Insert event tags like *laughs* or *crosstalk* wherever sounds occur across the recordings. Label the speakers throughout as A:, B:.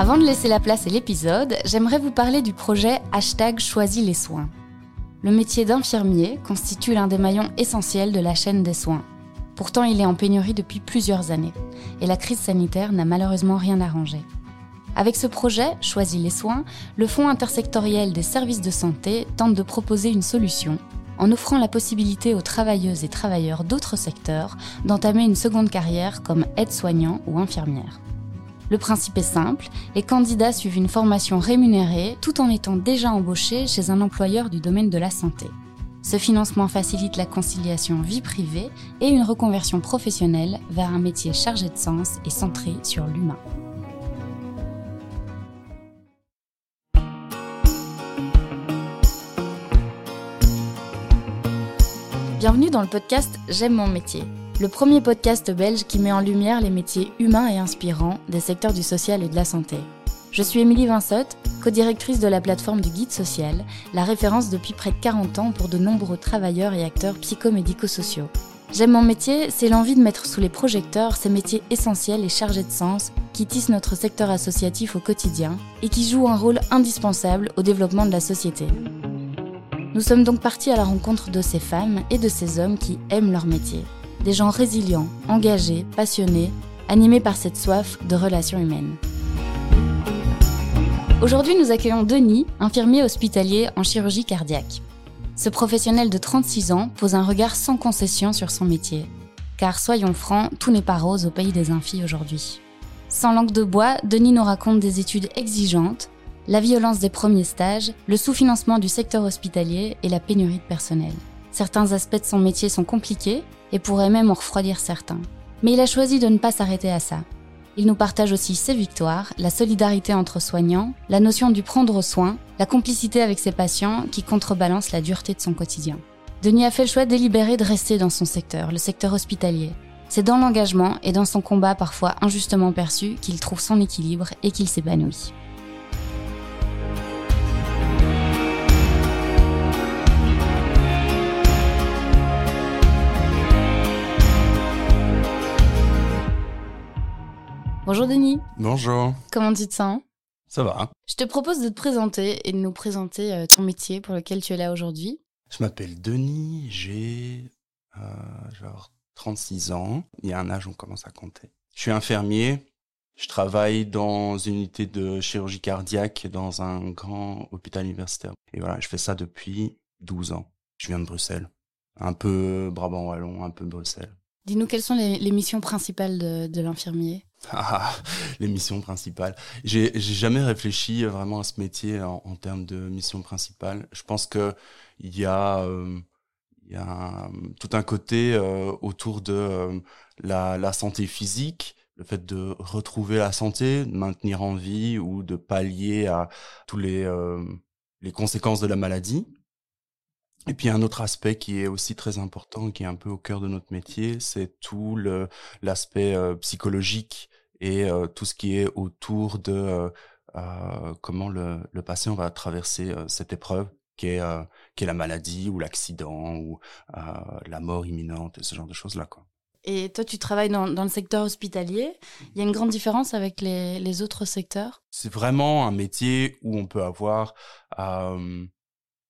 A: Avant de laisser la place à l'épisode, j'aimerais vous parler du projet hashtag Choisis les soins. Le métier d'infirmier constitue l'un des maillons essentiels de la chaîne des soins. Pourtant, il est en pénurie depuis plusieurs années, et la crise sanitaire n'a malheureusement rien arrangé. Avec ce projet, Choisis les soins, le Fonds intersectoriel des services de santé tente de proposer une solution en offrant la possibilité aux travailleuses et travailleurs d'autres secteurs d'entamer une seconde carrière comme aide-soignant ou infirmière. Le principe est simple, les candidats suivent une formation rémunérée tout en étant déjà embauchés chez un employeur du domaine de la santé. Ce financement facilite la conciliation vie privée et une reconversion professionnelle vers un métier chargé de sens et centré sur l'humain. Bienvenue dans le podcast J'aime mon métier le premier podcast belge qui met en lumière les métiers humains et inspirants des secteurs du social et de la santé. Je suis Émilie Vinsotte, co-directrice de la plateforme du Guide Social, la référence depuis près de 40 ans pour de nombreux travailleurs et acteurs psychomédico-sociaux. J'aime mon métier, c'est l'envie de mettre sous les projecteurs ces métiers essentiels et chargés de sens qui tissent notre secteur associatif au quotidien et qui jouent un rôle indispensable au développement de la société. Nous sommes donc partis à la rencontre de ces femmes et de ces hommes qui aiment leur métier des gens résilients, engagés, passionnés, animés par cette soif de relations humaines. Aujourd'hui, nous accueillons Denis, infirmier hospitalier en chirurgie cardiaque. Ce professionnel de 36 ans pose un regard sans concession sur son métier. Car soyons francs, tout n'est pas rose au pays des infis aujourd'hui. Sans langue de bois, Denis nous raconte des études exigeantes, la violence des premiers stages, le sous-financement du secteur hospitalier et la pénurie de personnel. Certains aspects de son métier sont compliqués et pourraient même en refroidir certains. Mais il a choisi de ne pas s'arrêter à ça. Il nous partage aussi ses victoires, la solidarité entre soignants, la notion du prendre soin, la complicité avec ses patients qui contrebalance la dureté de son quotidien. Denis a fait le choix délibéré de rester dans son secteur, le secteur hospitalier. C'est dans l'engagement et dans son combat parfois injustement perçu qu'il trouve son équilibre et qu'il s'épanouit. Bonjour Denis.
B: Bonjour.
A: Comment tu te sens?
B: Ça va.
A: Je te propose de te présenter et de nous présenter euh, ton métier pour lequel tu es là aujourd'hui.
B: Je m'appelle Denis, j'ai euh, 36 ans. Il y a un âge où on commence à compter. Je suis infirmier. Je travaille dans une unité de chirurgie cardiaque dans un grand hôpital universitaire. Et voilà, je fais ça depuis 12 ans. Je viens de Bruxelles. Un peu Brabant-Wallon, un peu Bruxelles.
A: Dis-nous quelles sont les, missions principales de l'infirmier?
B: Ah, *laughs* les missions principales. J'ai jamais réfléchi vraiment à ce métier en, termes de mission principale. Je pense que il y a euh, y a tout un côté euh, autour de euh, la, la, santé physique, le fait de retrouver la santé, de maintenir en vie ou de pallier à tous les les conséquences de la maladie. Et puis un autre aspect qui est aussi très important, qui est un peu au cœur de notre métier, c'est tout le l'aspect euh, psychologique et euh, tout ce qui est autour de euh, comment le, le, patient va traverser cette épreuve qui est qui est la maladie ou l'accident ou la mort imminente et ce genre de choses là quoi.
A: Et toi, tu travailles dans, dans, le secteur hospitalier. Il y a une grande différence avec les, les autres secteurs?
B: C'est vraiment un métier où on peut avoir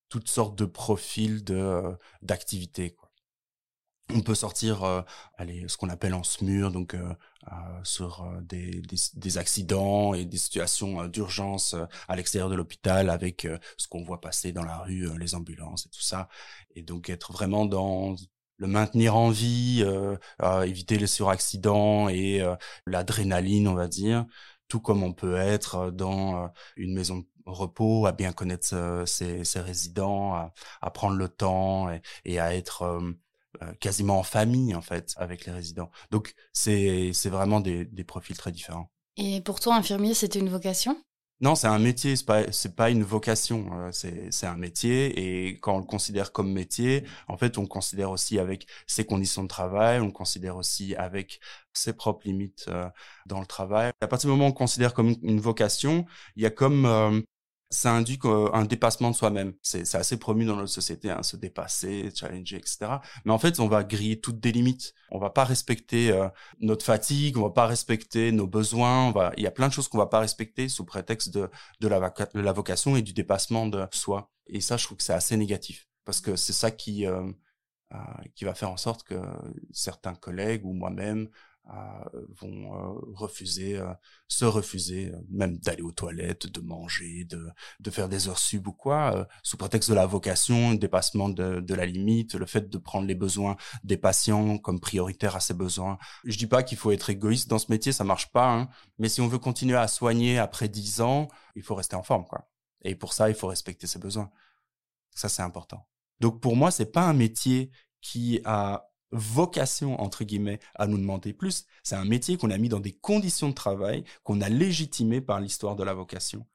B: toutes sortes de profils euh, d'activités. On peut sortir euh, aller ce qu'on appelle en SMUR donc euh, sur des, des, des, accidents et des situations d'urgence à l'extérieur de l'hôpital avec ce qu'on voit passer dans la rue les ambulances et tout ça et donc être vraiment dans le maintenir en vie, éviter les suraccidents et l'adrénaline, on va dire, tout comme on peut être dans une maison repos, à bien connaître ses, ses résidents, à, à, prendre le temps et, et à être euh, euh, quasiment en famille en fait avec les résidents. Donc c'est vraiment des, des profils très différents.
A: Et pour toi, infirmier, c'était une vocation?
B: Non, c'est un métier, c'est pas c'est pas une vocation, euh, c'est un métier et quand on le considère comme métier, en fait, on le considère aussi avec ses conditions de travail, on le considère aussi avec ses propres limites dans le travail. À partir du moment où on le considère comme une, vocation, il y a comme ça induit un dépassement de soi-même. C'est assez promu dans notre société, hein, se dépasser, challenger, etc. Mais en fait, on va griller toutes des limites. On va pas respecter euh, notre fatigue, on va pas respecter nos besoins. On va... Il y a plein de choses qu'on va pas respecter sous prétexte de, de, la, de la vocation et du dépassement de soi. Et ça, je trouve que c'est assez négatif parce que c'est ça qui euh, euh, qui va faire en sorte que certains collègues ou moi-même vont euh, refuser, euh, se refuser, même d'aller aux toilettes, de manger, de, de faire des heures sub ou quoi, sous prétexte de la vocation, dépassement de, de la limite, le fait de prendre les besoins des patients comme prioritaires à ses besoins. Je dis pas qu'il faut être égoïste dans ce métier, ça marche pas, hein, mais si on veut continuer à soigner après dix ans, il faut rester en forme, quoi. Et pour ça, il faut respecter ses besoins. Ça, c'est important. Donc pour moi, c'est pas un métier qui a vocation, entre guillemets, à nous demander plus. C'est un métier qu'on a mis dans des conditions de travail, qu'on a légitimé par l'histoire de la vocation.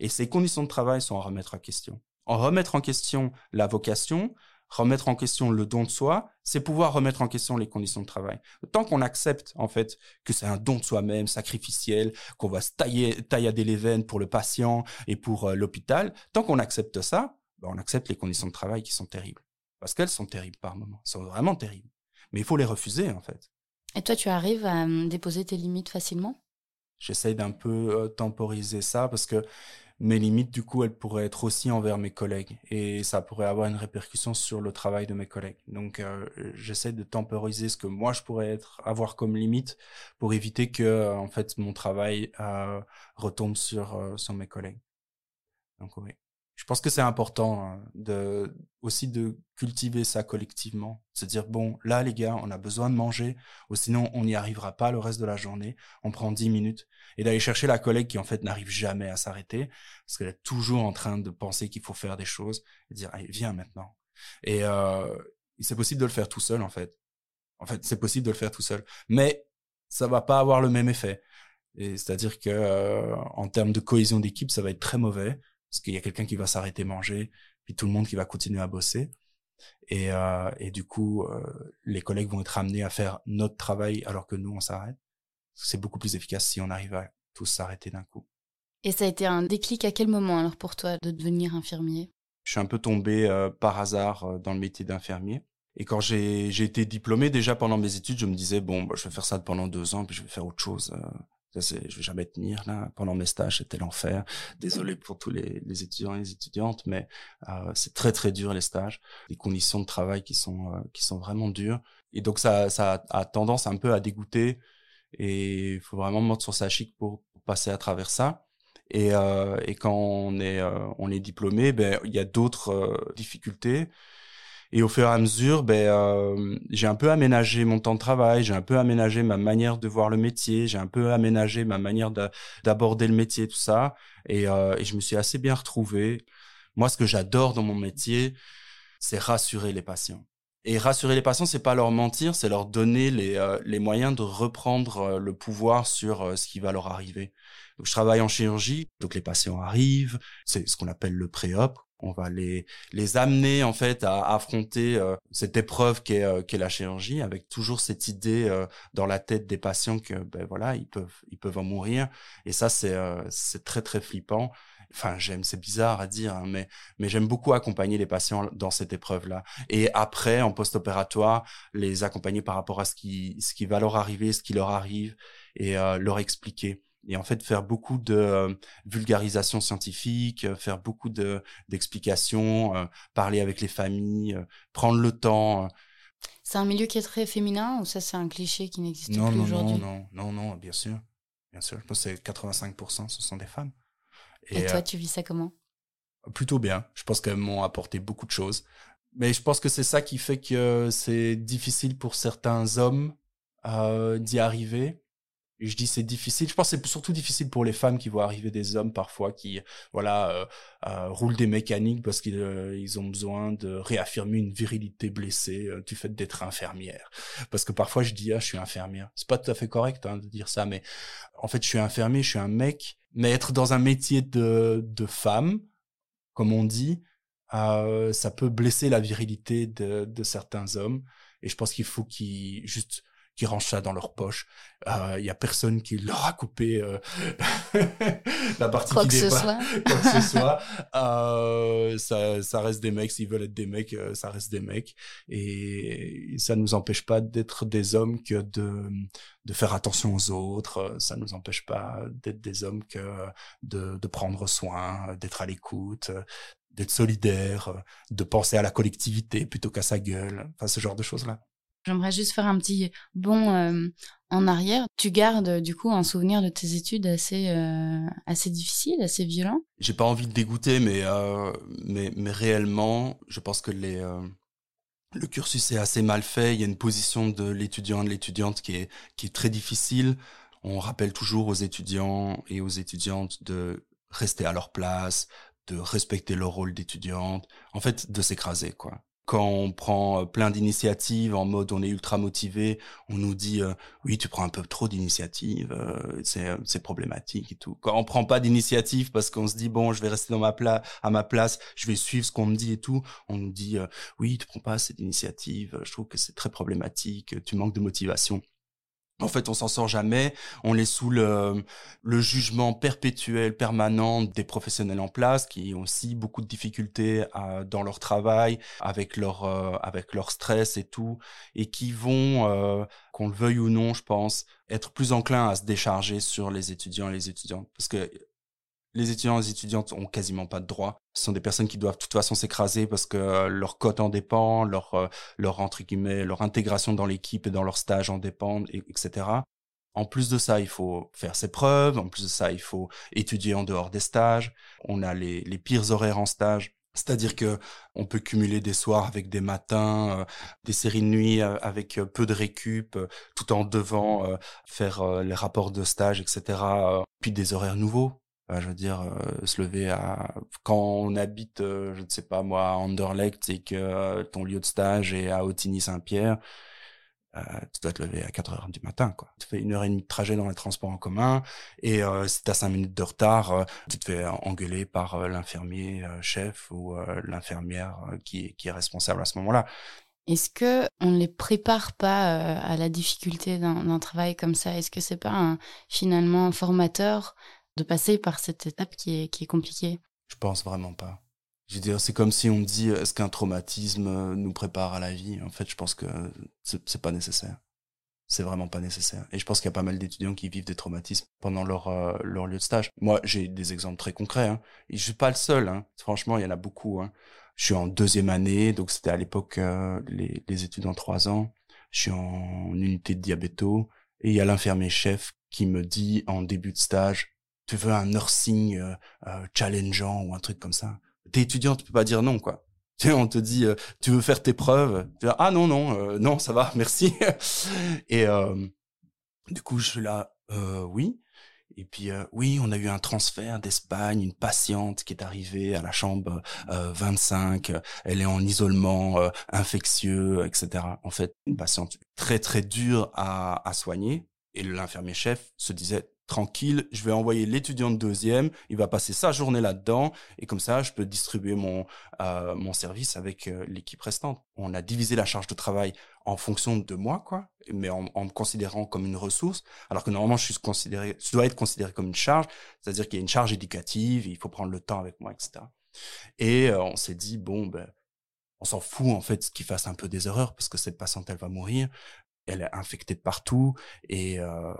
B: Et ces conditions de travail sont à remettre en question. En remettre en question la vocation, remettre en question le don de soi, c'est pouvoir remettre en question les conditions de travail. Tant qu'on accepte, en fait, que c'est un don de soi-même, sacrificiel, qu'on va se tailler, taillader les veines pour le patient et pour euh, l'hôpital, tant qu'on accepte ça, ben, on accepte les conditions de travail qui sont terribles. Parce qu'elles sont terribles par moments. Elles sont vraiment terribles mais il faut les refuser en fait.
A: Et toi, tu arrives à hum, déposer tes limites facilement?
B: J'essaye d'un peu euh, temporiser ça parce que mes limites, du coup, elles pourraient être aussi envers mes collègues et ça pourrait avoir une répercussion sur le travail de mes collègues. Donc, euh, j'essaie de temporiser ce que moi je pourrais être avoir comme limite pour éviter que, euh, en fait, mon travail retombe sur sur mes collègues. Donc, oui je pense que c'est important hein, de aussi de cultiver ça collectivement, se dire bon là les gars on a besoin de manger ou sinon on n'y arrivera pas le reste de la journée, on prend dix minutes. Et d'aller chercher la collègue qui en fait n'arrive jamais à s'arrêter parce qu'elle est toujours en train de penser qu'il faut faire des choses et dire viens maintenant. Et euh, c'est possible de le faire tout seul en fait. En fait c'est possible de le faire tout seul. Mais ça va pas avoir le même effet. Et c'est à dire que euh, en termes de cohésion d'équipe ça va être très mauvais parce qu'il y a quelqu'un qui va s'arrêter manger, puis tout le monde qui va continuer à bosser. Et, euh, et du coup, euh, les collègues vont être amenés à faire notre travail alors que nous, on s'arrête. C'est beaucoup plus efficace si on arrive à tous s'arrêter d'un coup.
A: Et ça a été un déclic à quel moment alors pour toi de devenir infirmier?
B: Je suis un peu tombé euh, par hasard dans le métier d'infirmier. Et quand j'ai été diplômé, déjà pendant mes études, je me disais, bon, bah, je vais faire ça pendant deux ans, puis je vais faire autre chose. Je vais jamais tenir là. Pendant mes stages, c'était l'enfer. Désolé pour tous les, étudiants et les étudiantes, mais euh, c'est très très dur les stages. Les conditions de travail qui sont euh, qui sont vraiment dures. Et donc ça ça a tendance un peu à dégoûter. Et il faut vraiment monter sur sa chic pour, passer à travers ça. Et, euh, et quand on est euh, on est diplômé, ben il y a d'autres difficultés. Et au fur et à mesure, ben, euh, j'ai un peu aménagé mon temps de travail, j'ai un peu aménagé ma manière de voir le métier, j'ai un peu aménagé ma manière d'aborder le métier, tout ça. Et, euh, et je me suis assez bien retrouvé. Moi, ce que j'adore dans mon métier, c'est rassurer les patients. Et rassurer les patients, c'est pas leur mentir, c'est leur donner les, euh, les moyens de reprendre le pouvoir sur ce qui va leur arriver. Donc, je travaille en chirurgie, donc les patients arrivent, c'est ce qu'on appelle le pré-op on va les les amener en fait à affronter euh, cette épreuve qu'est euh, la chirurgie avec toujours cette idée euh, dans la tête des patients que ben voilà ils peuvent ils peuvent en mourir. Et ça c'est c'est très très flippant. Enfin j'aime c'est bizarre à dire hein, mais mais j'aime beaucoup accompagner les patients dans cette épreuve là et après en post-opératoire les accompagner par rapport à ce qui ce qui va leur arriver ce qui leur arrive et leur expliquer et en fait faire beaucoup de euh, vulgarisation scientifique, euh, faire beaucoup de d'explications, euh, parler avec les familles, prendre le temps.
A: C'est un milieu qui est très féminin ou ça c'est un cliché qui n'existe plus
B: aujourd'hui? Non, non, non, non, bien sûr, bien sûr. Je pense que c'est 85% ce sont des femmes.
A: Et, toi, tu vis ça comment?
B: Plutôt bien. Je pense qu'elles m'ont apporté beaucoup de choses. Mais je pense que c'est ça qui fait que c'est difficile pour certains hommes d'y arriver je dis c'est difficile. Je pense que c'est surtout difficile pour les femmes qui voient arriver des hommes parfois qui voilà euh, euh, roulent des mécaniques parce qu'ils euh, ont besoin de réaffirmer une virilité blessée du fait d'être infirmière. Parce que parfois je dis ah je suis infirmière. C'est pas tout à fait correct hein, de dire ça, mais en fait je suis infirmier, je suis un mec. Mais être dans un métier de de femme, comme on dit, ça peut blesser la virilité de, de certains hommes. Et je pense qu'il faut qu'ils juste qui rangent ça dans leur poche. Il y a personne qui leur a coupé *laughs* la partie
A: quoi
B: qui
A: que ce soit. *laughs*
B: quoi que ce *laughs* soit. ça, ça reste des mecs. S'ils veulent être des mecs, ça reste des mecs. Et ça nous empêche pas d'être des hommes que de, de faire attention aux autres. Ça nous empêche pas d'être des hommes que de, de prendre soin, d'être à l'écoute, d'être solidaire, de penser à la collectivité plutôt qu'à sa gueule, enfin ce genre de choses-là.
A: J'aimerais juste faire un petit bond euh, en arrière. Tu gardes du coup un souvenir de tes études assez euh, assez difficile, assez violent.
B: J'ai pas envie de dégoûter, mais euh, mais mais réellement, je pense que le cursus est assez mal fait. Il y a une position de l'étudiant de l'étudiante qui est qui est très difficile. On rappelle toujours aux étudiants et aux étudiantes de rester à leur place, de respecter leur rôle d'étudiante, en fait de s'écraser quoi. Quand on prend euh, plein d'initiatives en mode on est ultra motivé, on nous dit euh, oui tu prends un peu trop d'initiatives, euh, c'est c'est problématique et tout. Quand on prend pas d'initiative parce qu'on se dit bon je vais rester dans ma place à ma place, je vais suivre ce qu'on me dit et tout, on nous dit oui tu prends pas assez d'initiatives, je trouve que c'est très problématique, tu manques de motivation. En fait, on s'en sort jamais. On est sous le, le, jugement perpétuel, permanent des professionnels en place qui ont aussi beaucoup de difficultés à, dans leur travail, avec leur euh, avec leur stress et tout, et qui vont, euh, qu'on le veuille ou non, je pense, être plus enclins à se décharger sur les étudiants et les étudiantes, parce que les étudiants et les étudiantes ont quasiment pas de droits. Ce sont des personnes qui doivent de toute façon s'écraser parce que euh, leur cote en dépend, leur, euh, leur entre guillemets, leur intégration dans l'équipe et dans leur stage en dépendent, etc. En plus de ça, il faut faire ses preuves. En plus de ça, il faut étudier en dehors des stages. On a les, les pires horaires en stage. C'est-à-dire que on peut cumuler des soirs avec des matins, euh, des séries de nuit avec peu de récup, tout en devant faire les rapports de stage, etc. puis des horaires nouveaux je veux dire, euh, se lever à quand on habite, euh, je ne sais pas moi, à Anderlecht et que euh, ton lieu de stage est à Otigny-Saint-Pierre, tu dois te lever à 4 heures du matin, quoi. Tu fais une heure et demie de trajet dans les transports en commun et si t'as cinq minutes de retard, tu te fais engueuler par l'infirmier chef ou l'infirmière qui, est responsable à ce moment-là.
A: Est-ce que on ne les prépare pas à la difficulté d'un travail comme ça? Est-ce que c'est pas un, finalement formateur de passer par cette étape qui est, qui est compliquée
B: Je pense vraiment pas. Je veux c'est comme si on me dit est-ce qu'un traumatisme euh, nous prépare à la vie? En fait, je pense que c'est pas nécessaire. C'est vraiment pas nécessaire. Et je pense qu'il y a pas mal d'étudiants qui vivent des traumatismes pendant leur euh, leur lieu de stage. Moi, j'ai des exemples très concrets. Hein. Et je suis pas le seul. Hein. Franchement, il y en a beaucoup. Hein. Je suis en deuxième année, donc c'était à l'époque euh, les, les études en trois ans. Je suis en unité de diabéto et il y a l'infirmier chef qui me dit en début de stage tu veux un nursing euh, euh, challengeant ou un truc comme ça. T'es étudiant, tu peux pas dire non, quoi. *laughs* Tu sais, on te dit, euh, tu veux faire tes preuves. Tu ah non, non, non, ça va, *laughs* merci. Et du coup, je suis là, oui. Et puis, oui, on a eu un transfert d'Espagne, une patiente qui est arrivée à la chambre 25, elle est en isolement infectieux, etc. En fait, une patiente très, très dure à, à soigner. Et l'infirmier chef se disait, tranquille, je vais envoyer l'étudiant de deuxième, il va passer sa journée là-dedans, et comme ça, je peux distribuer mon, euh, mon service avec euh, l'équipe restante. On a divisé la charge de travail en fonction de moi, quoi, mais en, me considérant comme une ressource, alors que normalement, je suis considéré, je dois être considéré comme une charge, c'est-à-dire qu'il y a une charge éducative, il faut prendre le temps avec moi, etc. Et euh, on s'est dit, bon, ben, on s'en fout en fait qu'il fasse un peu des erreurs parce que cette patiente elle va mourir elle est infectée de partout et, euh,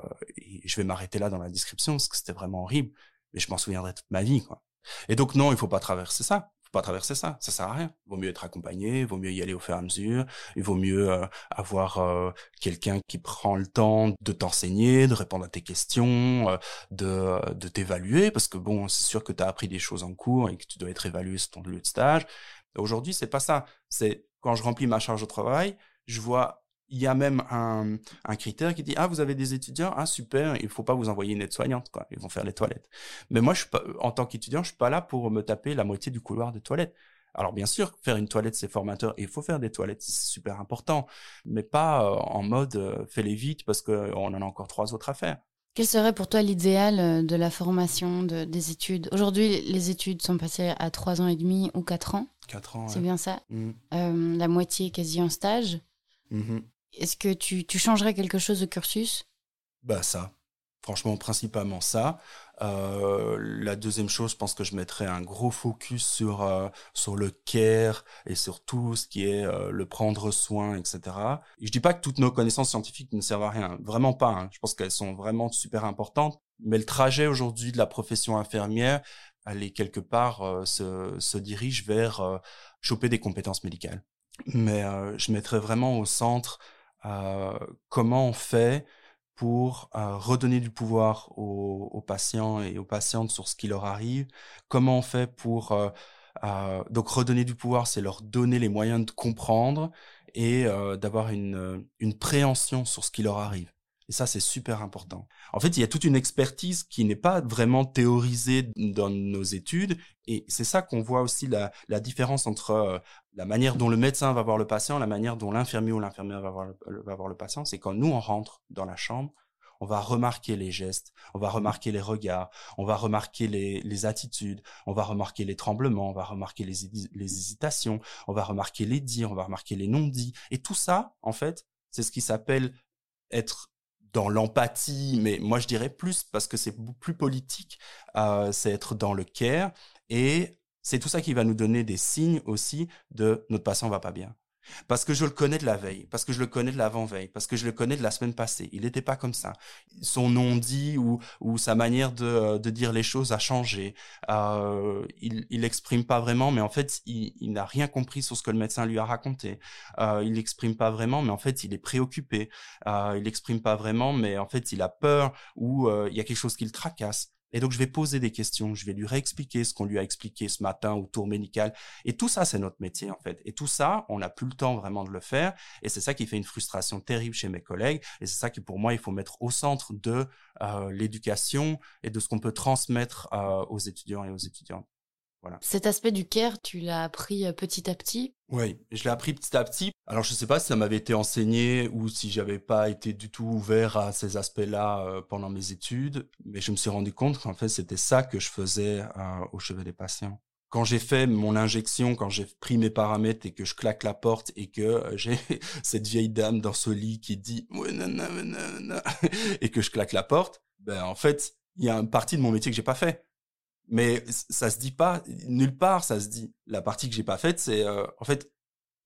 B: je vais m'arrêter là dans la description parce que c'était vraiment horrible mais je m'en souviendrai toute ma vie quoi. Et donc non il faut pas traverser ça. Il faut pas traverser ça. Ça sert à rien. Vaut mieux être accompagné vaut mieux y aller au fur et à mesure. Il vaut mieux euh, avoir euh, quelqu'un qui prend le temps de t'enseigner de répondre à tes questions euh, de de t'évaluer parce que bon c'est sûr que tu as appris des choses en cours et que tu dois être évalué sur ton lieu de stage. Aujourd'hui c'est pas ça. C'est quand je remplis ma charge de travail je vois il y a même un, un, critère qui dit ah vous avez des étudiants ah super il faut pas vous envoyer une aide-soignante quoi ils vont faire les toilettes mais moi je suis pas en tant qu'étudiant je suis pas là pour me taper la moitié du couloir des toilettes alors bien sûr faire une toilette c'est formateur et il faut faire des toilettes c'est super important mais pas euh, en mode euh, fais-les vite parce que on en a encore trois autres à faire
A: quel serait pour toi l'idéal euh, de la formation de, des études? Aujourd'hui, les études sont passées à trois ans et demi ou quatre ans.
B: Quatre ans.
A: C'est bien ça? Mmh. la moitié quasi en stage.
B: Mmh
A: Est-ce que tu, changerais quelque chose de cursus?
B: Bah ça, franchement principalement ça. Euh, la deuxième chose, je pense que je mettrais un gros focus sur euh, sur le care et sur tout ce qui est euh, le prendre soin, etc. Et je dis pas que toutes nos connaissances scientifiques ne servent à rien, vraiment pas. Hein. Je pense qu'elles sont vraiment super importantes. Mais le trajet aujourd'hui de la profession infirmière, elle est quelque part se dirige vers choper des compétences médicales. Mais je mettrais vraiment au centre comment on fait pour euh, redonner du pouvoir aux, patients et aux patientes sur ce qui leur arrive? Comment on fait pour euh, euh, donc redonner du pouvoir, c'est leur donner les moyens de comprendre et d'avoir une, une préhension sur ce qui leur arrive? Et ça, c'est super important. En fait, il y a toute une expertise qui n'est pas vraiment théorisée dans nos études. Et c'est ça qu'on voit aussi la, différence entre euh, la manière dont le médecin va voir le patient, la manière dont l'infirmier ou l'infirmière va voir le, patient. C'est quand nous, on rentre dans la chambre, on va remarquer les gestes, on va remarquer les regards, on va remarquer les, attitudes, on va remarquer les tremblements, on va remarquer les, hésitations, on va remarquer les dits, on va remarquer les non-dits. Et tout ça, en fait, c'est ce qui s'appelle être dans l'empathie, mais moi je dirais plus parce que c'est plus politique, euh, c'est être dans le care et c'est tout ça qui va nous donner des signes aussi de notre patient va pas bien. Parce que je le connais de la veille, parce que je le connais de l'avant-veille, parce que je le connais de la semaine passée. Il n'était pas comme ça. Son non-dit ou, ou sa manière de, dire les choses a changé. Euh, il, il exprime pas vraiment, mais en fait, il, n'a rien compris sur ce que le médecin lui a raconté. Euh, il n'exprime pas vraiment, mais en fait, il est préoccupé. Euh, il n'exprime pas vraiment, mais en fait, il a peur ou il y a quelque chose qui le tracasse. Et donc, je vais poser des questions, je vais lui réexpliquer ce qu'on lui a expliqué ce matin au tour médical. Et tout ça, c'est notre métier, en fait. Et tout ça, on n'a plus le temps vraiment de le faire. Et c'est ça qui fait une frustration terrible chez mes collègues. Et c'est ça qui, pour moi, il faut mettre au centre de euh, l'éducation et de ce qu'on peut transmettre euh, aux étudiants et aux étudiantes.
A: Cet aspect du care, tu l'as appris euh, petit à petit?
B: Oui, je l'ai appris petit à petit. Alors je ne sais pas si ça m'avait été enseigné ou si j'avais pas été du tout ouvert à ces aspects-là euh, pendant mes études, mais je me suis rendu compte qu'en fait c'était ça que je faisais euh, au chevet des patients. Quand j'ai fait mon injection, quand j'ai pris mes paramètres et que je claque la porte et que *laughs* j'ai cette vieille dame dans ce lit qui dit *laughs* et que je claque la porte, ben en fait il y a une partie de mon métier que j'ai pas fait mais ça se dit pas nulle part ça se dit. La partie que j'ai pas faite c'est euh, en fait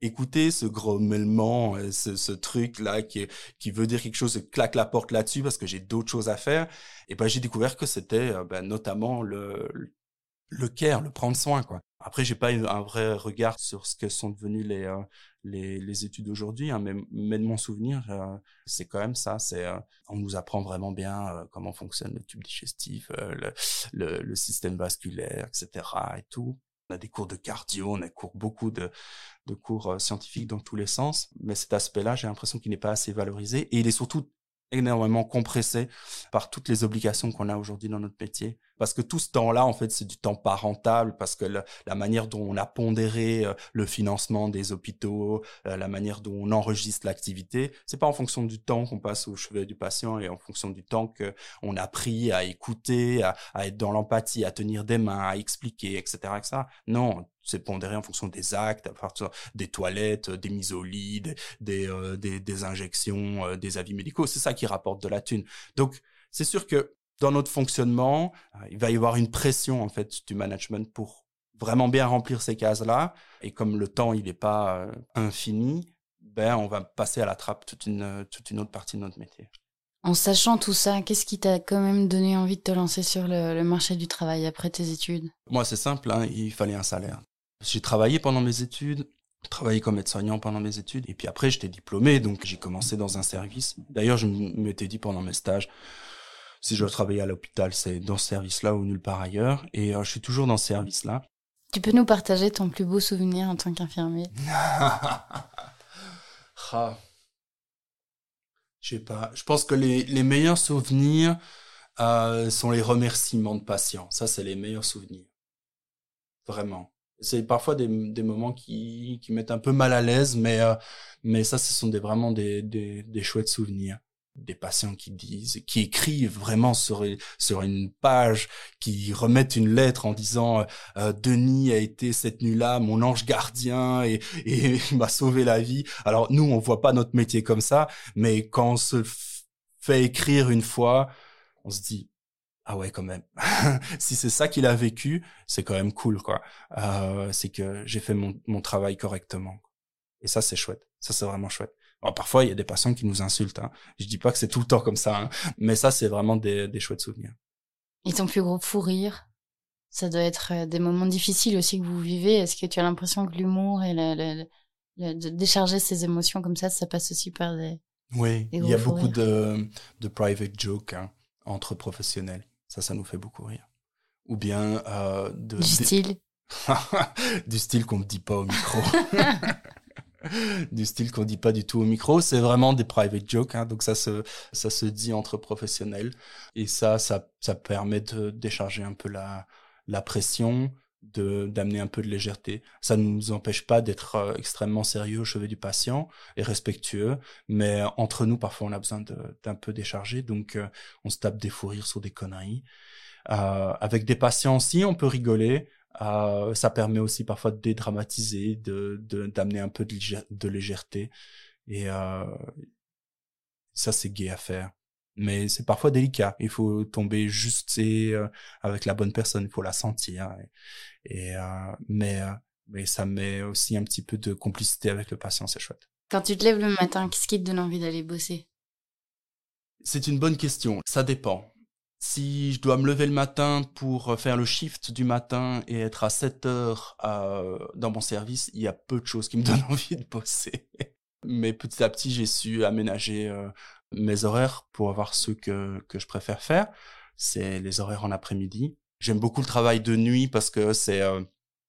B: écouter ce grommellement euh, ce, ce truc là qui qui veut dire quelque chose claque la porte là-dessus parce que j'ai d'autres choses à faire. Et ben j'ai découvert que c'était euh, ben, notamment le le care le prendre soin quoi après j'ai pas un vrai regard sur ce que sont devenus les les, les études aujourd'hui, hein, mais, mais, de mon souvenir, euh, c'est quand même ça. C'est euh, on nous apprend vraiment bien euh, comment fonctionne le tube digestif, le, le, le, système vasculaire, etc. et tout. On a des cours de cardio, on a cours, beaucoup de, de cours scientifiques dans tous les sens, mais cet aspect-là, j'ai l'impression qu'il n'est pas assez valorisé et il est surtout énormément compressé par toutes les obligations qu'on a aujourd'hui dans notre métier. Parce que tout ce temps-là, en fait, c'est du temps pas rentable, parce que la manière dont on a pondéré euh, le financement des hôpitaux, euh, la manière dont on enregistre l'activité, c'est pas en fonction du temps qu'on passe au chevet du patient et en fonction du temps qu'on a pris à écouter, à, à être dans l'empathie, à tenir des mains, à expliquer, etc., etc. Non, c'est pondéré en fonction des actes, à partir des toilettes, des mises au lit, des, euh, des, des, injections, euh, des avis médicaux. C'est ça qui rapporte de la thune. Donc, c'est sûr que dans notre fonctionnement, euh, il va y avoir une pression en fait du management pour vraiment bien remplir ces cases-là. Et comme le temps il n'est pas infini, ben on va passer à la trappe toute une toute une autre partie de notre métier.
A: En sachant tout ça, qu'est-ce qui t'a quand même donné envie de te lancer sur le, le marché du travail après tes études?
B: Moi, c'est simple, hein, il fallait un salaire. J'ai travaillé pendant mes études, travaillé comme aide-soignant pendant mes études, et puis après j'étais diplômé, donc j'ai commencé dans un service. D'ailleurs, je m'étais dit pendant mes stages, si je dois travailler à l'hôpital, c'est dans ce service-là ou nulle part ailleurs, et euh, je suis toujours dans ce service-là.
A: Tu peux nous partager ton plus beau souvenir en tant qu'infirmier? *laughs*
B: Ah. Je sais pas. Je pense que les, les meilleurs souvenirs euh, sont les remerciements de patients. Ça, c'est les meilleurs souvenirs. Vraiment c'est parfois des, des moments qui, qui mettent un peu mal à l'aise, mais, euh, mais ça, ce sont des, vraiment des, des, des chouettes souvenirs. des patients qui disent, qui écrivent vraiment sur, sur une page, qui remettent une lettre en disant euh, Denis a été cette nuit-là mon ange gardien et, et il *laughs* m'a sauvé la vie. Alors nous, on voit pas notre métier comme ça, mais quand on se fait écrire une fois, on se dit ah ouais quand même. *laughs* si c'est ça qu'il a vécu, c'est quand même cool quoi. Euh, c'est que j'ai fait mon, mon travail correctement. Et ça c'est chouette. Ça c'est vraiment chouette parfois, il y a des patients qui nous insultent. Hein. Je dis pas que c'est tout le temps comme ça, hein. mais ça, c'est vraiment des, des chouettes souvenirs.
A: Et ton plus gros fou rire Ça doit être euh, des moments difficiles aussi que vous vivez. Est-ce que tu as l'impression que l'humour et de décharger ses émotions comme ça, ça passe aussi par des...
B: Oui, il y a beaucoup de, de private jokes hein, entre professionnels. Ça, ça nous fait beaucoup rire. Ou bien euh, de...
A: Du style *laughs*
B: Du style qu'on ne dit pas au micro. *laughs* du style qu'on dit pas du tout au micro. C'est vraiment des private jokes, hein, donc ça se ça se dit entre professionnels et ça ça ça permet de décharger un peu la la pression, de d'amener un peu de légèreté. Ça ne nous empêche pas d'être euh, extrêmement sérieux au chevet du patient et respectueux, mais entre nous parfois on a besoin d'un peu décharger, donc euh, on se tape des fous rires sur des conneries. Euh, avec des patients aussi, on peut rigoler. Euh, ça permet aussi parfois de dédramatiser, de d'amener un peu de, légèreté. Et euh, ça, c'est gai à faire. Mais c'est parfois délicat. Il faut tomber juste et, euh, avec la bonne personne. Il faut la sentir. Et euh, mais mais ça met aussi un petit peu de complicité avec le patient. C'est chouette.
A: Quand tu te lèves le matin, qu'est-ce qui te donne envie d'aller bosser?
B: C'est une bonne question. Ça dépend. Si je dois me lever le matin pour euh, faire le shift du matin et être à 7 heures euh, dans mon service, il y a peu de choses qui me donnent *laughs* envie de bosser. Mais petit à petit, j'ai su aménager euh, mes horaires pour avoir ceux que, que je préfère faire. C'est les horaires en après-midi. J'aime beaucoup le travail de nuit parce que c'est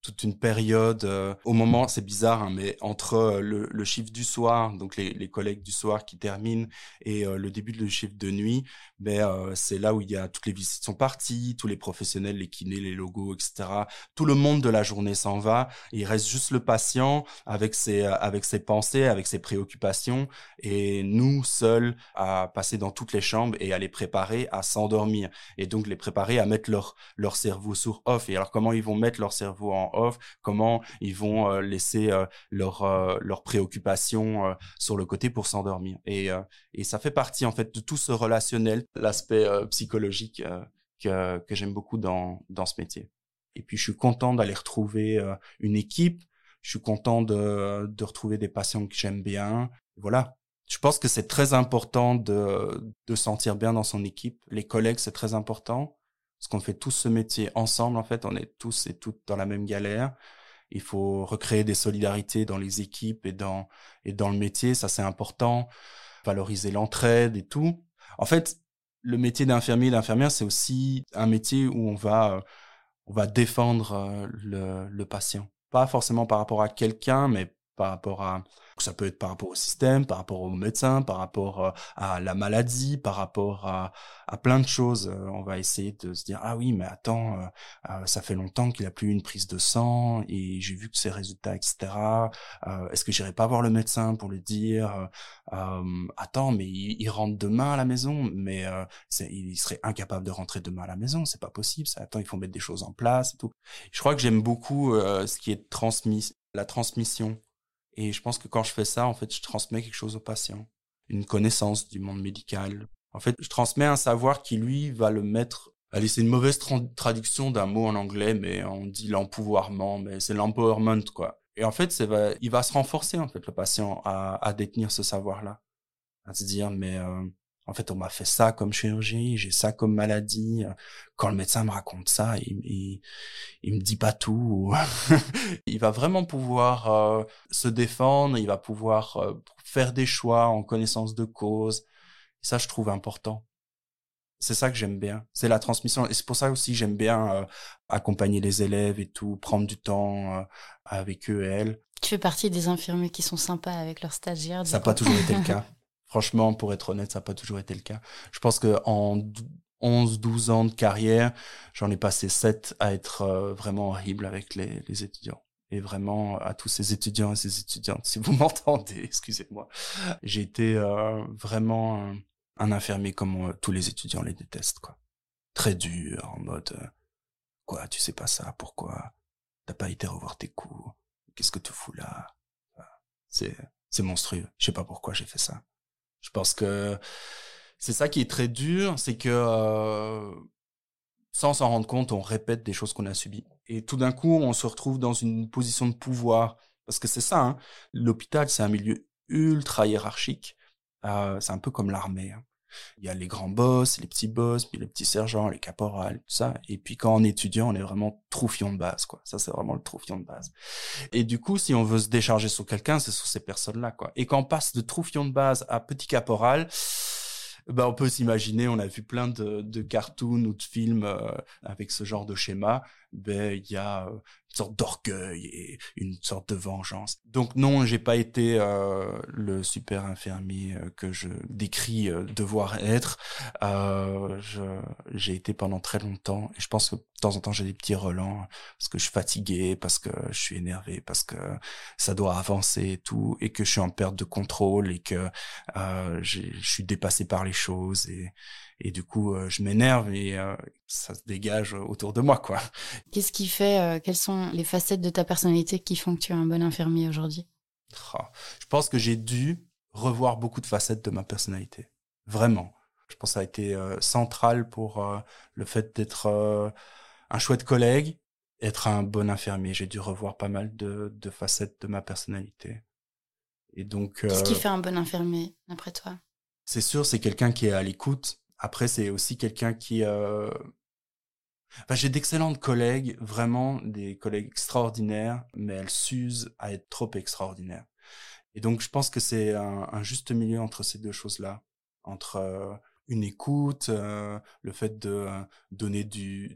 B: toute une période euh, au moment c'est bizarre hein, mais entre euh, le, chiffre du soir donc les, collègues du soir qui terminent et euh, le début du chiffre de nuit ben c'est là où il y a toutes les visites sont parties tous les professionnels les kinés les logos etc tout le monde de la journée s'en va. Il reste juste le patient avec ses avec ses pensées avec ses préoccupations. Et nous seuls à passer dans toutes les chambres et à les préparer à s'endormir. Et donc les préparer à mettre leur leur cerveau sur off. Et alors comment ils vont mettre leur cerveau en off, comment ils vont euh, laisser euh, leurs euh, leurs préoccupations sur le côté pour s'endormir? Et, et ça fait partie en fait de tout ce relationnel, l'aspect psychologique que, que j'aime beaucoup dans, dans ce métier. Et puis je suis content d'aller retrouver une équipe, je suis content de, de retrouver des patients que j'aime bien. Voilà, je pense que c'est très important de, de sentir bien dans son équipe. Les collègues, c'est très important parce qu'on fait tous ce métier ensemble, en fait, on est tous et toutes dans la même galère. Il faut recréer des solidarités dans les équipes et dans, et dans le métier, ça c'est important. Valoriser l'entraide et tout. En fait, le métier d'infirmier et d'infirmière, c'est aussi un métier où on va, on va défendre euh, le, le patient. Pas forcément par rapport à quelqu'un, mais par rapport à ça peut être par rapport au système, par rapport au médecin, par rapport euh, à la maladie, par rapport à, plein de choses. Euh, on va essayer de se dire ah oui mais attends euh, ça fait longtemps qu'il a plus eu une prise de sang et j'ai vu que ses résultats etc. Est-ce que j'irai pas voir le médecin pour lui dire attends mais il, rentre demain à la maison mais il serait incapable de rentrer demain à la maison c'est pas possible attends il faut mettre des choses en place et tout. Je crois que j'aime beaucoup ce qui est transmis la transmission et je pense que quand je fais ça, en fait, je transmets quelque chose au patient, une connaissance du monde médical. En fait, je transmets un savoir qui, lui, va le mettre... Allez, c'est une mauvaise traduction d'un mot en anglais, mais on dit l'empouvoirment, mais c'est l'empowerment, quoi. Et en fait, va, il va se renforcer, en fait, le patient, à, détenir ce savoir-là. À se dire, mais euh, en fait, on m'a fait ça comme chirurgie, j'ai ça comme maladie. Quand le médecin me raconte ça, il, il, il me dit pas tout. *laughs* il va vraiment pouvoir euh, se défendre, il va pouvoir euh, faire des choix en connaissance de cause. Et ça, je trouve important. C'est ça que j'aime bien. C'est la transmission. Et c'est pour ça aussi j'aime bien euh, accompagner les élèves et tout, prendre du temps avec eux et elles.
A: Tu fais partie des infirmiers qui sont sympas avec leurs stagiaires.
B: Ça n'a pas toujours été le *laughs* cas. Franchement, pour être honnête, ça n'a pas toujours été le cas. Je pense que en 11, 12 ans de carrière, j'en ai passé 7 à être euh, vraiment horrible avec les, les, étudiants. Et vraiment, à tous ces étudiants et ces étudiantes, si vous *laughs* m'entendez, excusez-moi, j'ai été euh, vraiment un infirmier comme tous les étudiants les détestent, quoi. Très dur, en mode, quoi, tu sais pas ça, pourquoi? T'as pas été revoir tes cours? Qu'est-ce que tu fous là? C'est monstrueux. Je sais pas pourquoi j'ai fait ça. Je pense que c'est ça qui est très dur, c'est que euh, sans s'en rendre compte, on répète des choses qu'on a subies. Et tout d'un coup, on se retrouve dans une position de pouvoir. Parce que c'est ça, hein. l'hôpital, c'est un milieu ultra hiérarchique. Euh, c'est un peu comme l'armée. Hein. Il y a les grands boss, les petits boss, puis les petits sergents, les caporales, tout ça. Et puis quand on est étudiant, on est vraiment troufion de base, quoi. Ça, c'est vraiment le troufion de base. Et du coup, si on veut se décharger sur quelqu'un, c'est sur ces personnes-là, quoi. Et quand on passe de troufion de base à petit caporal, ben, on peut s'imaginer, on a vu plein de, de cartoons ou de films euh, avec ce genre de schéma. Ben il y a euh, sorte d'orgueil et une sorte de vengeance. Donc non, j'ai pas été euh, le super infirmier euh, que je décris euh, devoir être. Euh, j'ai été pendant très longtemps et je pense que de temps en temps j'ai des petits relents parce que je suis fatigué, parce que je suis énervé, parce que ça doit avancer et tout et que je suis en perte de contrôle et que je suis dépassé par les choses et et du coup euh, je m'énerve et euh, ça se dégage autour de moi quoi.
A: Qu'est-ce qui fait euh, quelles sont les facettes de ta personnalité qui font que tu es un bon infirmier aujourd'hui?
B: Oh, Je pense que j'ai dû revoir beaucoup de facettes de ma personnalité. Vraiment. Je pense que ça a été central pour le fait d'être un chouette collègue, être un bon infirmier. J'ai dû revoir pas mal de, de facettes de ma personnalité.
A: Et donc. Qu'est-ce qui fait un bon infirmier, d'après toi?
B: C'est sûr, c'est quelqu'un qui est à l'écoute, après, c'est aussi quelqu'un qui... Euh... J'ai d'excellentes collègues, vraiment des collègues extraordinaires, mais elles s'usent à être trop extraordinaires. Et donc, je pense que c'est un, juste milieu entre ces deux choses-là, entre euh, une écoute, euh, le fait de euh, donner du,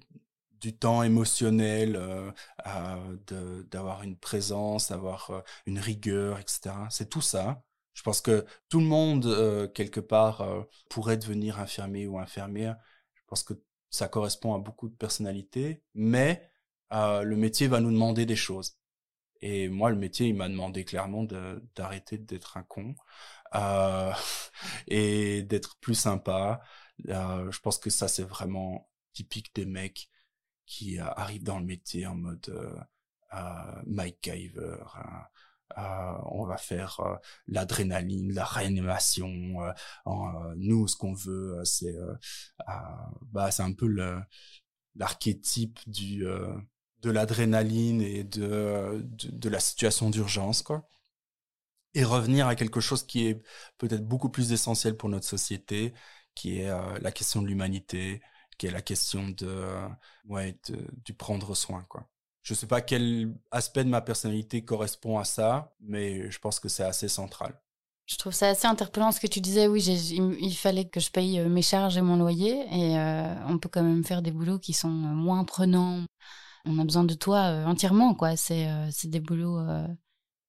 B: temps émotionnel, d'avoir une présence, d'avoir une rigueur, etc. C'est tout ça. Je pense que tout le monde, euh, quelque part, euh, pourrait devenir infirmier ou infirmière. Je pense que ça correspond à beaucoup de personnalités, mais euh, le métier va nous demander des choses. Et moi, le métier, il m'a demandé clairement d'arrêter d'être un con euh, *laughs* et d'être plus sympa. Euh, je pense que ça, c'est vraiment typique des mecs qui arrivent dans le métier en mode Mike Giver, hein. Euh, on va faire euh, l'adrénaline, la réanimation. Euh, nous, ce qu'on veut, c'est bah, c'est un peu l'archétype du de l'adrénaline et de, de, la situation d'urgence, quoi. Et revenir à quelque chose qui est peut-être beaucoup plus essentiel pour notre société, qui est la question de l'humanité, qui est la question de, ouais, du prendre soin, quoi. Je sais pas quel aspect de ma personnalité correspond à ça, mais je pense que c'est assez central.
A: Je trouve ça assez interpellant ce que tu disais. Oui, il, fallait que je paye euh, mes charges et mon loyer, et euh, on peut quand même faire des boulots qui sont euh, moins prenants. On a besoin de toi entièrement, quoi. C'est des boulots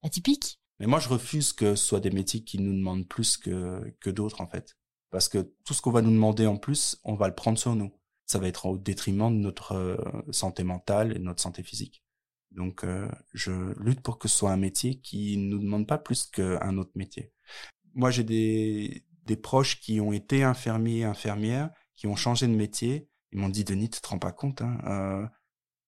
A: atypiques.
B: Mais moi, je refuse que ce soit des métiers qui nous demandent plus que, que d'autres, en fait. Parce que tout ce qu'on va nous demander en plus, on va le prendre sur nous ça va être au détriment de notre euh, santé mentale et de notre santé physique. Donc, euh, je lutte pour que ce soit un métier qui ne nous demande pas plus qu'un autre métier. Moi, j'ai des, des proches qui ont été infirmiers et infirmières, qui ont changé de métier. Ils m'ont dit, Denis, tu te rends pas compte, hein, euh,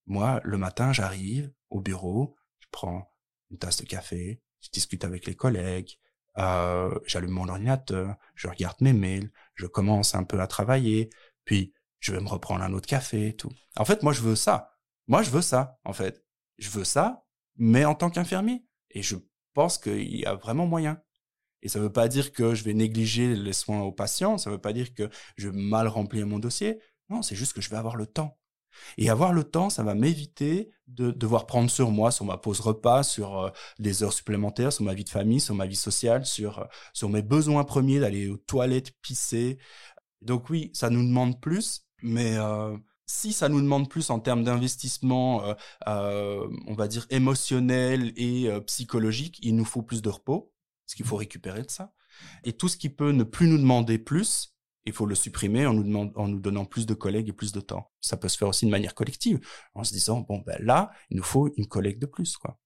B: moi, le matin, j'arrive au bureau, je prends une tasse de café, je discute avec les collègues, euh, j'allume mon ordinateur, je regarde mes mails, je commence un peu à travailler, puis je vais me reprendre un autre café et tout. En fait, moi, je veux ça. Moi, je veux ça, en fait. Je veux ça, mais en tant qu'infirmier. Et je pense qu'il y a vraiment moyen. Et ça ne veut pas dire que je vais négliger les soins aux patients, ça ne veut pas dire que je vais mal remplir mon dossier. Non, c'est juste que je vais avoir le temps. Et avoir le temps, ça va m'éviter de devoir prendre sur moi, sur ma pause repas, sur euh, des heures supplémentaires, sur ma vie de famille, sur ma vie sociale, sur, euh, sur mes besoins premiers d'aller aux toilettes, pisser. Donc oui, ça nous demande plus, mais euh, si ça nous demande plus en termes d'investissement, euh, euh, on va dire émotionnel et psychologique, il nous faut plus de repos, parce qu'il faut récupérer de ça. Et tout ce qui peut ne plus nous demander plus, il faut le supprimer en nous, en nous donnant plus de collègues et plus de temps. Ça peut se faire aussi de manière collective, en se disant, bon, ben là, il nous faut une collègue de plus, quoi.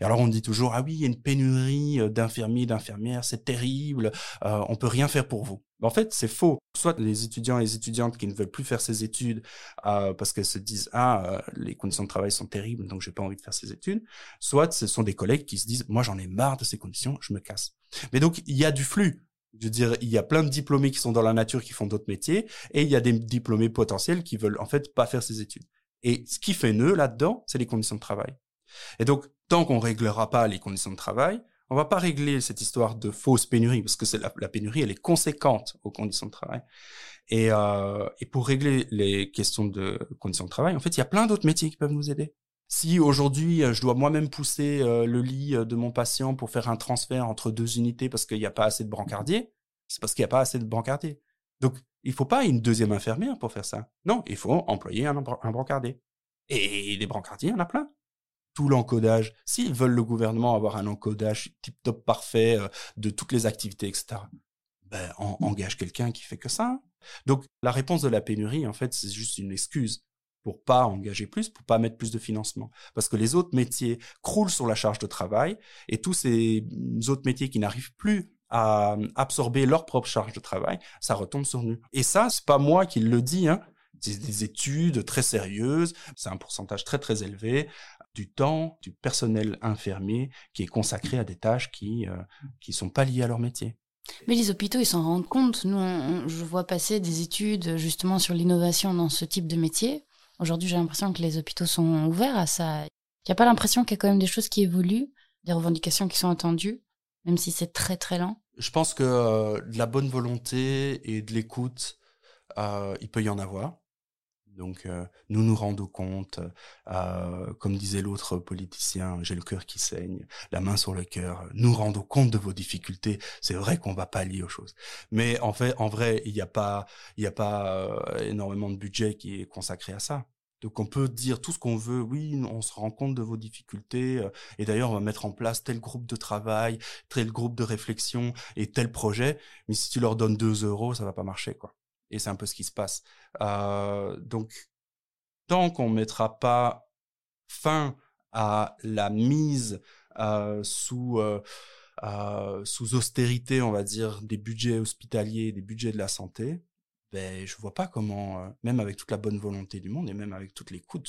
B: Et alors on dit toujours ah oui il y a une pénurie d'infirmiers d'infirmières c'est terrible on peut rien faire pour vous En fait, c'est faux. Soit les étudiants et les étudiantes qui ne veulent plus faire ces études euh, parce qu'elles se disent ah euh, les conditions de travail sont terribles donc j'ai pas envie de faire ces études. Soit ce sont des collègues qui se disent moi j'en ai marre de ces conditions, je me casse. Mais donc il y a du flux. Je veux dire, il y a plein de diplômés qui sont dans la nature qui font d'autres métiers et il y a des diplômés potentiels qui veulent en fait pas faire ces études. Et ce qui fait nœud là-dedans, c'est les conditions de travail. Et donc tant qu'on réglera pas les conditions de travail, on va pas régler cette histoire de fausse pénurie parce que c'est la, pénurie, elle est conséquente aux conditions de travail. Et, euh, et pour régler les questions de conditions de travail, en fait, il y a plein d'autres métiers qui peuvent nous aider. Si aujourd'hui je dois moi-même pousser euh, le lit de mon patient pour faire un transfert entre deux unités parce qu'il n'y a pas assez de brancardiers, c'est parce qu'il n'y a pas assez de brancardiers. Donc il faut pas une deuxième infirmière pour faire ça. Non, il faut employer un, un brancardier. Et les brancardiers, il y en a plein tout l'encodage. S'ils veulent le gouvernement avoir un encodage tip-top parfait euh, de toutes les activités, etc., ben, engage quelqu'un qui fait que ça. Donc, la réponse de la pénurie, en fait, c'est juste une excuse pour pas engager plus, pour pas mettre plus de financement. Parce que les autres métiers croulent sur la charge de travail et tous ces autres métiers qui n'arrivent plus à absorber leur propre charge de travail, ça retombe sur nous. Et ça, c'est pas moi qui le dis, hein. C'est des études très sérieuses, c'est un pourcentage très très élevé du temps du personnel infirmier qui est consacré à des tâches qui euh, qui sont pas liées à leur métier.
A: Mais les hôpitaux, ils s'en rendent compte. Nous, je vois passer des études justement sur l'innovation dans ce type de métier. Aujourd'hui, j'ai l'impression que les hôpitaux sont ouverts à ça. Il n'y a pas l'impression qu'il y a quand même des choses qui évoluent, des revendications qui sont attendues, même si c'est très très lent.
B: Je pense que euh, de la bonne volonté et de l'écoute, euh, il peut y en avoir. Donc euh, nous nous rendons compte, euh, comme disait l'autre politicien, j'ai le cœur qui saigne, la main sur le cœur, nous rendons compte de vos difficultés. C'est vrai qu'on va pas lier aux choses, mais en fait, en vrai, il n'y a pas, il y a pas euh, énormément de budget qui est consacré à ça. Donc on peut dire tout ce qu'on veut, oui, on se rend compte de vos difficultés, et d'ailleurs on va mettre en place tel groupe de travail, tel groupe de réflexion et tel projet, mais si tu leur donnes deux euros, ça va pas marcher, quoi. Et c'est un peu ce qui se passe. Euh, donc, tant qu'on mettra pas fin à la mise euh, sous euh, sous austérité, on va dire, des budgets hospitaliers, des budgets de la santé, ben je vois pas comment, même avec toute la bonne volonté du monde et même avec toutes les coûts,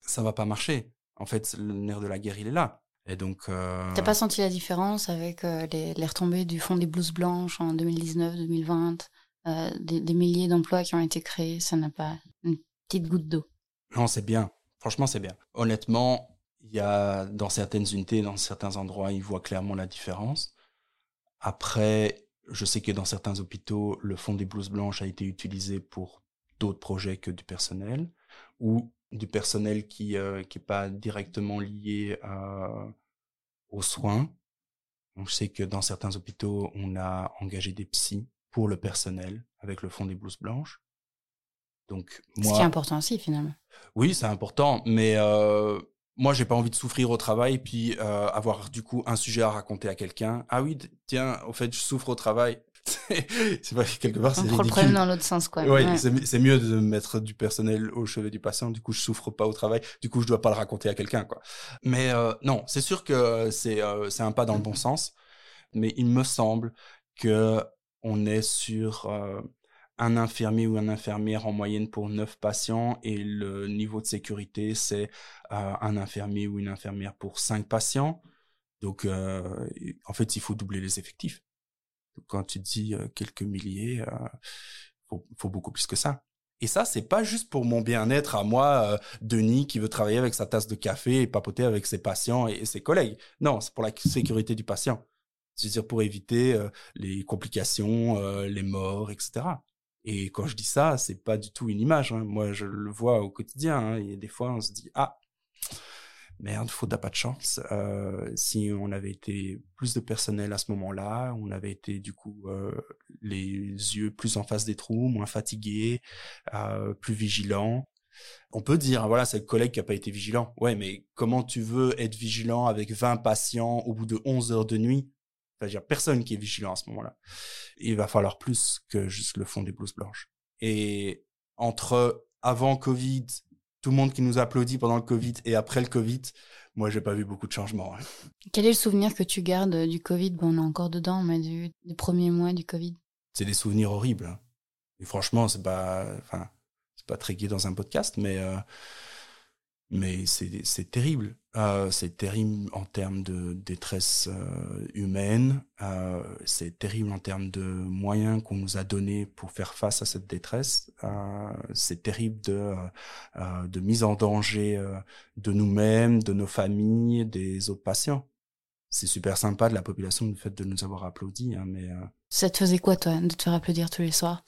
B: ça va pas marcher. En fait, le nerf de la guerre, il est là. Et donc.
A: T'as pas senti la différence avec euh, les, les retombées du fond des blouses blanches en 2019-2020 euh, des, milliers d'emplois qui ont été créés, ça n'a pas une petite goutte d'eau.
B: Non, c'est bien. Franchement, c'est bien. Honnêtement, il y a dans certaines unités, dans certains endroits, ils voient clairement la différence. Après, je sais que dans certains hôpitaux, le fonds des blouses blanches a été utilisé pour d'autres projets que du personnel ou du personnel qui euh, qui est pas directement lié à, aux soins. Je sais que dans certains hôpitaux, on a engagé des psys pour le personnel avec le fond des blouses blanches.
A: Donc moi, Ce qui est important aussi finalement.
B: Oui, c'est important, mais euh, moi j'ai pas envie de souffrir au travail puis euh, avoir du coup un sujet à raconter à quelqu'un. Ah oui, tiens, au fait je souffre au travail. *laughs* c'est pas quelque part c'est ridicule. le problème
A: dans l'autre sens quoi.
B: Oui, c'est mieux de mettre du personnel au chevet du patient. Du coup je souffre pas au travail. Du coup je dois pas le raconter à quelqu'un quoi. Mais euh, non, c'est sûr que c'est euh, c'est un pas dans le bon sens. Mais il me semble que on est sur euh, un infirmier ou une infirmière en moyenne pour neuf patients et le niveau de sécurité, c'est euh, un infirmier ou une infirmière pour cinq patients. Donc, euh, en fait, il faut doubler les effectifs. quand tu dis quelques milliers, il faut, beaucoup plus que ça. Et ça, c'est pas juste pour mon bien-être à moi, Denis, qui veut travailler avec sa tasse de café et papoter avec ses patients et ses collègues. Non, c'est pour la sécurité du patient. C'est-à-dire pour éviter euh, les complications, euh, les morts, etc. Et quand je dis ça, c'est pas du tout une image. Hein. Moi, je le vois au quotidien. Hein. A des fois, on se dit ah merde, faut pas de chance. Euh, si on avait été plus de personnel à ce moment-là, on avait été du coup les yeux plus en face des trous, moins fatigués, plus vigilants. On peut dire, voilà, c'est le collègue qui a pas été vigilant. Ouais, mais comment tu veux être vigilant avec 20 patients au bout de 11 heures de nuit? C'est-à-dire personne qui est vigilant à ce moment-là. Il va falloir plus que juste le fond des blouses blanches. Et entre avant Covid, tout le monde qui nous applaudit pendant le Covid et après le Covid, moi, j'ai pas vu beaucoup de changements.
A: Quel est le souvenir que tu gardes du Covid? Bon, on est encore dedans, mais du, des premiers mois du Covid.
B: c'est des souvenirs horribles. Hein. Et franchement, c'est pas, enfin, c'est pas très gai dans un podcast, mais euh, mais c'est terrible. Euh, c'est terrible en termes de détresse euh, humaine. Euh, c'est terrible en termes de moyens qu'on nous a donnés pour faire face à cette détresse. C'est terrible de de mise en danger de nous-mêmes, de nos familles, des autres patients. C'est super sympa de la population du fait de nous avoir applaudi, hein, mais
A: ça te faisait quoi toi de te faire applaudir tous les soirs?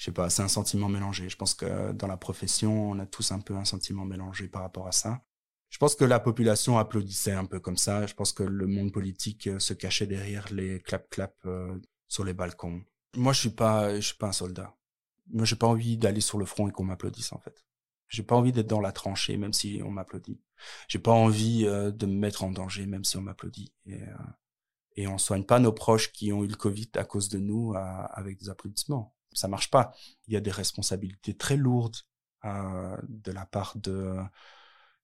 B: Je sais pas, c'est un sentiment mélangé. Je pense que dans la profession, on a tous un peu un sentiment mélangé par rapport à ça. Je pense que la population applaudissait un peu comme ça. Je pense que le monde politique euh, se cachait derrière les clap-clap euh, sur les balcons. Moi, je suis pas, je suis pas un soldat. Moi, j'ai pas envie d'aller sur le front et qu'on m'applaudisse, en fait. J'ai pas envie d'être dans la tranchée, même si on m'applaudit. J'ai pas envie euh, de me mettre en danger, même si on m'applaudit. Et, et on soigne pas nos proches qui ont eu le Covid à cause de nous avec des applaudissements ça marche pas. Il y a des responsabilités très lourdes euh, de la part de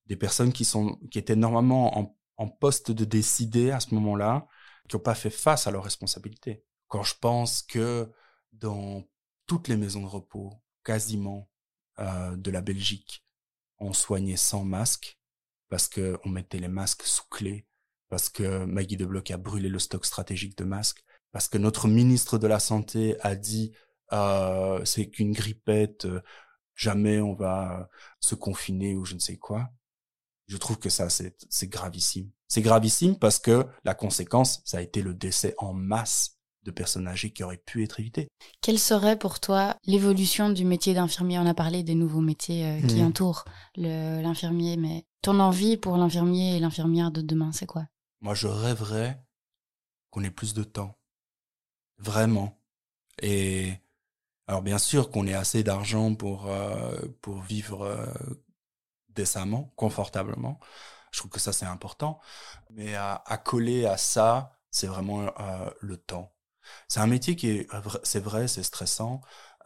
B: des personnes qui sont qui étaient normalement en, poste de décider à ce moment-là, qui n'ont pas fait face à leurs responsabilités. Quand je pense que dans toutes les maisons de repos, quasiment euh, de la Belgique, on soignait sans masque parce que on mettait les masques sous clé, parce que Maggie de Bloch a brûlé le stock stratégique de masques, parce que notre ministre de la santé a dit euh, c'est qu'une grippette, euh, jamais on va se confiner ou je ne sais quoi. Je trouve que ça, c'est gravissime. C'est gravissime parce que la conséquence, ça a été le décès en masse de personnes âgées qui auraient pu être évitées.
A: Quelle serait pour toi l'évolution du métier d'infirmier? On a parlé des nouveaux métiers euh, qui mmh. entourent l'infirmier, mais ton envie pour l'infirmier et l'infirmière de demain, c'est quoi?
B: Moi, je rêverais qu'on ait plus de temps. Vraiment. Et alors bien sûr qu'on ait assez d'argent pour euh, pour vivre euh, décemment, confortablement. Je trouve que ça c'est important. Mais à, à, coller à ça, c'est vraiment euh, le temps. C'est un métier qui est, c'est vrai, c'est stressant.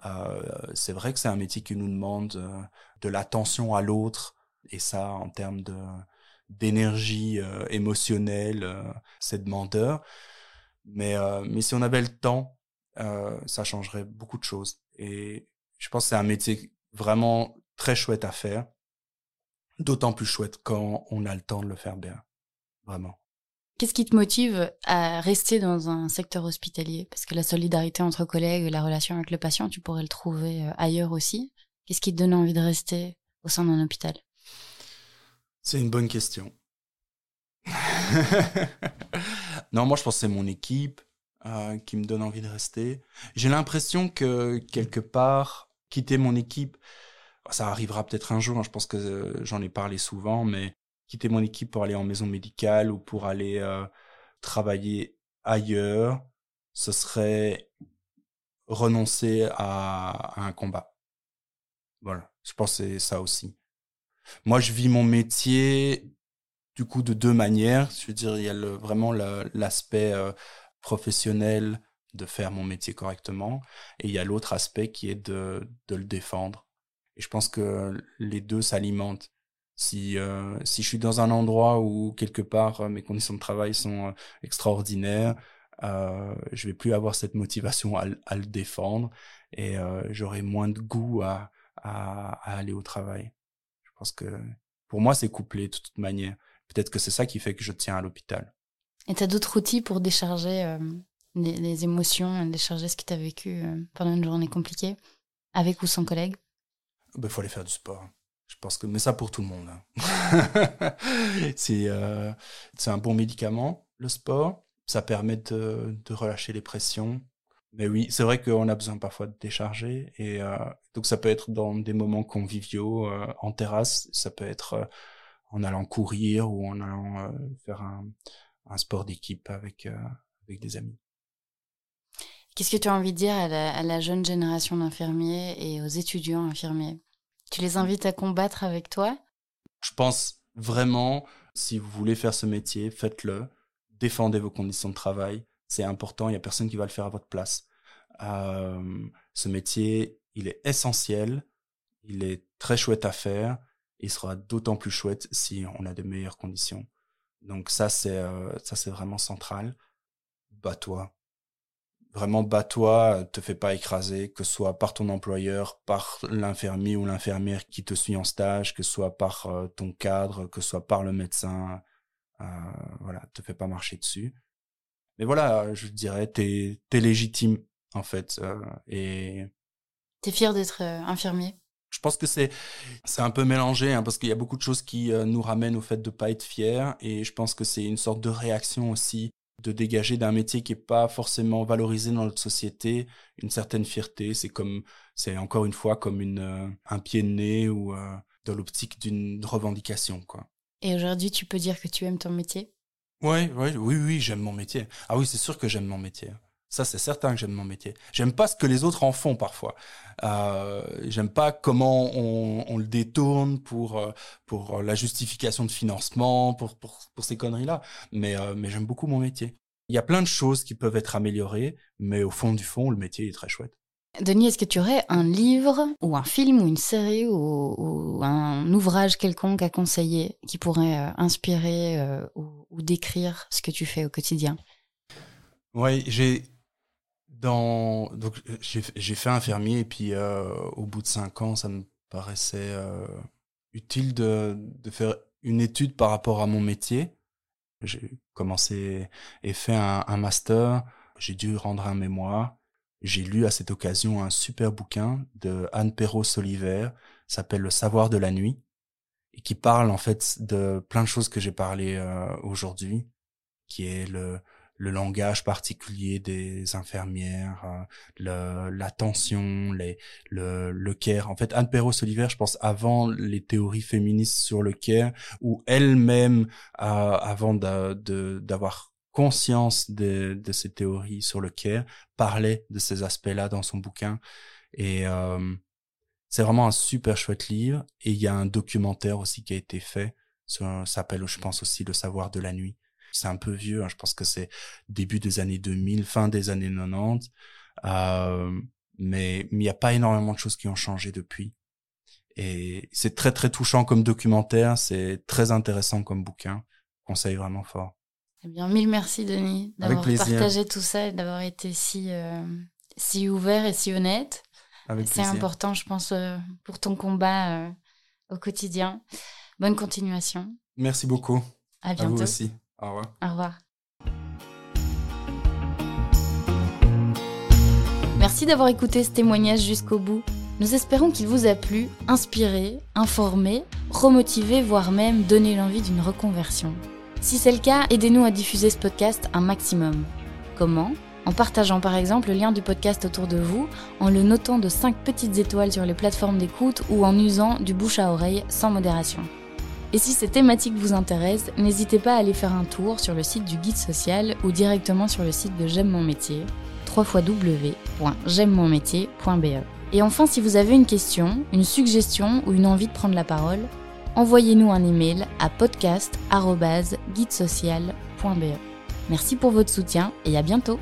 B: Euh, c'est vrai que c'est un métier qui nous demande euh, de l'attention à l'autre et ça en termes de d'énergie émotionnelle, c'est demandeur. Mais mais si on avait le temps euh, ça changerait beaucoup de choses. Et je pense que c'est un métier vraiment très chouette à faire, d'autant plus chouette quand on a le temps de le faire bien, vraiment.
A: Qu'est-ce qui te motive à rester dans un secteur hospitalier? Parce que la solidarité entre collègues, la relation avec le patient, tu pourrais le trouver euh, ailleurs aussi. Qu'est-ce qui te donne envie de rester au sein d'un hôpital?
B: C'est une bonne question. *laughs* non, moi je pense que c'est mon équipe, euh, qui me donne envie de rester. J'ai l'impression que quelque part, quitter mon équipe, ça arrivera peut-être un jour, hein, je pense que euh, j'en ai parlé souvent, mais quitter mon équipe pour aller en maison médicale ou pour aller euh, travailler ailleurs, ce serait renoncer à, un combat. Voilà, je pense que c'est ça aussi. Moi, je vis mon métier du coup de deux manières. Je veux dire, il y a vraiment l'aspect professionnel de faire mon métier correctement et il y a l'autre aspect qui est de, de le défendre. Et je pense que les deux s'alimentent. Si, euh, si je suis dans un endroit où quelque part euh, mes conditions de travail sont euh, extraordinaires, euh, je vais plus avoir cette motivation à, à le défendre et euh, j'aurai moins de goût à, à, à, aller au travail. Je pense que pour moi c'est couplé de toute manière. Peut-être que c'est ça qui fait que je tiens à l'hôpital.
A: Et tu as d'autres outils pour décharger euh, les, émotions, décharger ce que tu as vécu euh, pendant une journée compliquée, avec ou sans collègues
B: Il bah, faut aller faire du sport. Je pense que, mais ça pour tout le monde. Hein. *laughs* c'est euh, un bon médicament, le sport. Ça permet de, de relâcher les pressions. Mais oui, c'est vrai qu'on a besoin parfois de décharger. Et donc ça peut être dans des moments conviviaux, en terrasse. Ça peut être en allant courir ou en allant faire un, un sport d'équipe avec, euh, avec des amis.
A: Qu'est-ce que tu as envie de dire à la, jeune génération d'infirmiers et aux étudiants infirmiers? Tu les invites à combattre avec toi?
B: Je pense vraiment, si vous voulez faire ce métier, faites-le. Défendez vos conditions de travail. C'est important, il n'y a personne qui va le faire à votre place. Euh, ce métier, il est essentiel, il est très chouette à faire, il sera d'autant plus chouette si on a de meilleures conditions. Donc ça c'est euh, ça c'est vraiment central. Bats-toi. Vraiment, bats-toi, te fais pas écraser, que ce soit par ton employeur, par l'infirmier ou l'infirmière qui te suit en stage, que ce soit par euh, ton cadre, que ce soit par le médecin. Euh, voilà, te fais pas marcher dessus. Mais voilà, je dirais, t'es es légitime en fait. Euh, et
A: t'es fier d'être euh, infirmier?
B: Je pense que c'est c'est un peu mélangé hein, parce qu'il y a beaucoup de choses qui nous ramènent au fait de pas être fier et je pense que c'est une sorte de réaction aussi de dégager d'un métier qui est pas forcément valorisé dans notre société une certaine fierté. C'est comme, c'est encore une fois comme une, euh, un pied de nez ou euh, dans l'optique d'une revendication, quoi.
A: Et aujourd'hui, tu peux dire que tu aimes ton métier?
B: Ouais, ouais, oui, oui, j'aime mon métier. Ah oui, c'est sûr que j'aime mon métier. Ça, c'est certain que j'aime mon métier. J'aime pas ce que les autres en font parfois. Euh, j'aime pas comment on, on, le détourne pour euh, pour la justification de financement, pour pour, pour ces conneries-là. Mais euh, mais j'aime beaucoup mon métier. Il y a plein de choses qui peuvent être améliorées, mais au fond du fond, le métier est très chouette.
A: Denis, est-ce que tu aurais un livre ou un film ou une série ou, ou un ouvrage quelconque à conseiller qui pourrait euh, inspirer ou, ou décrire ce que tu fais au quotidien?
B: Oui, j'ai dans donc j'ai fait infirmier et puis euh, au bout de cinq ans, ça me paraissait euh, utile de, de faire une étude par rapport à mon métier. J'ai commencé et fait un, un master. J'ai dû rendre un mémoire. J'ai lu à cette occasion un super bouquin de Anne Perrault-Soliver, s'appelle Le savoir de la nuit, et qui parle en fait de plein de choses que j'ai parlé euh, aujourd'hui, qui est le, le langage particulier des infirmières, euh, l'attention, les, le, le care. En fait, Anne Perros-Oliver, je pense, avant les théories féministes sur le care, ou elle-même, euh, avant d'avoir conscience de, de, ces théories sur le care, parlait de ces aspects-là dans son bouquin. Et euh, c'est vraiment un super chouette livre. Et il y a un documentaire aussi qui a été fait, s'appelle, je pense aussi, Le savoir de la nuit c'est un peu vieux, hein, je pense que c'est début des années 2000, fin des années 90. Euh, mais il n'y a pas énormément de choses qui ont changé depuis. Et c'est très très touchant comme documentaire, c'est très intéressant comme bouquin. Conseil vraiment fort.
A: Eh bien, mille merci Denis d'avoir partagé tout ça et d'avoir été si euh, si ouvert et si honnête. C'est important, je pense, euh, pour ton combat euh, au quotidien. Bonne continuation.
B: Merci beaucoup.
A: À bientôt.
B: À vous aussi.
A: Au revoir. Au revoir. Merci d'avoir écouté ce témoignage jusqu'au bout. Nous espérons qu'il vous a plu, inspiré, informé, remotivé, voire même donné l'envie d'une reconversion. Si c'est le cas, aidez-nous à diffuser ce podcast un maximum. Comment? En partageant par exemple le lien du podcast autour de vous, en le notant de 5 petites étoiles sur les plateformes d'écoute ou en usant du bouche à oreille sans modération. Et si ces thématiques vous intéressent, n'hésitez pas à aller faire un tour sur le site du guide social ou directement sur le site de J'aime mon métier, www.j'aime-mon-métier.be. Et enfin, si vous avez une question, une suggestion ou une envie de prendre la parole, envoyez-nous un email à podcast.guidesocial.be. Merci pour votre soutien et à bientôt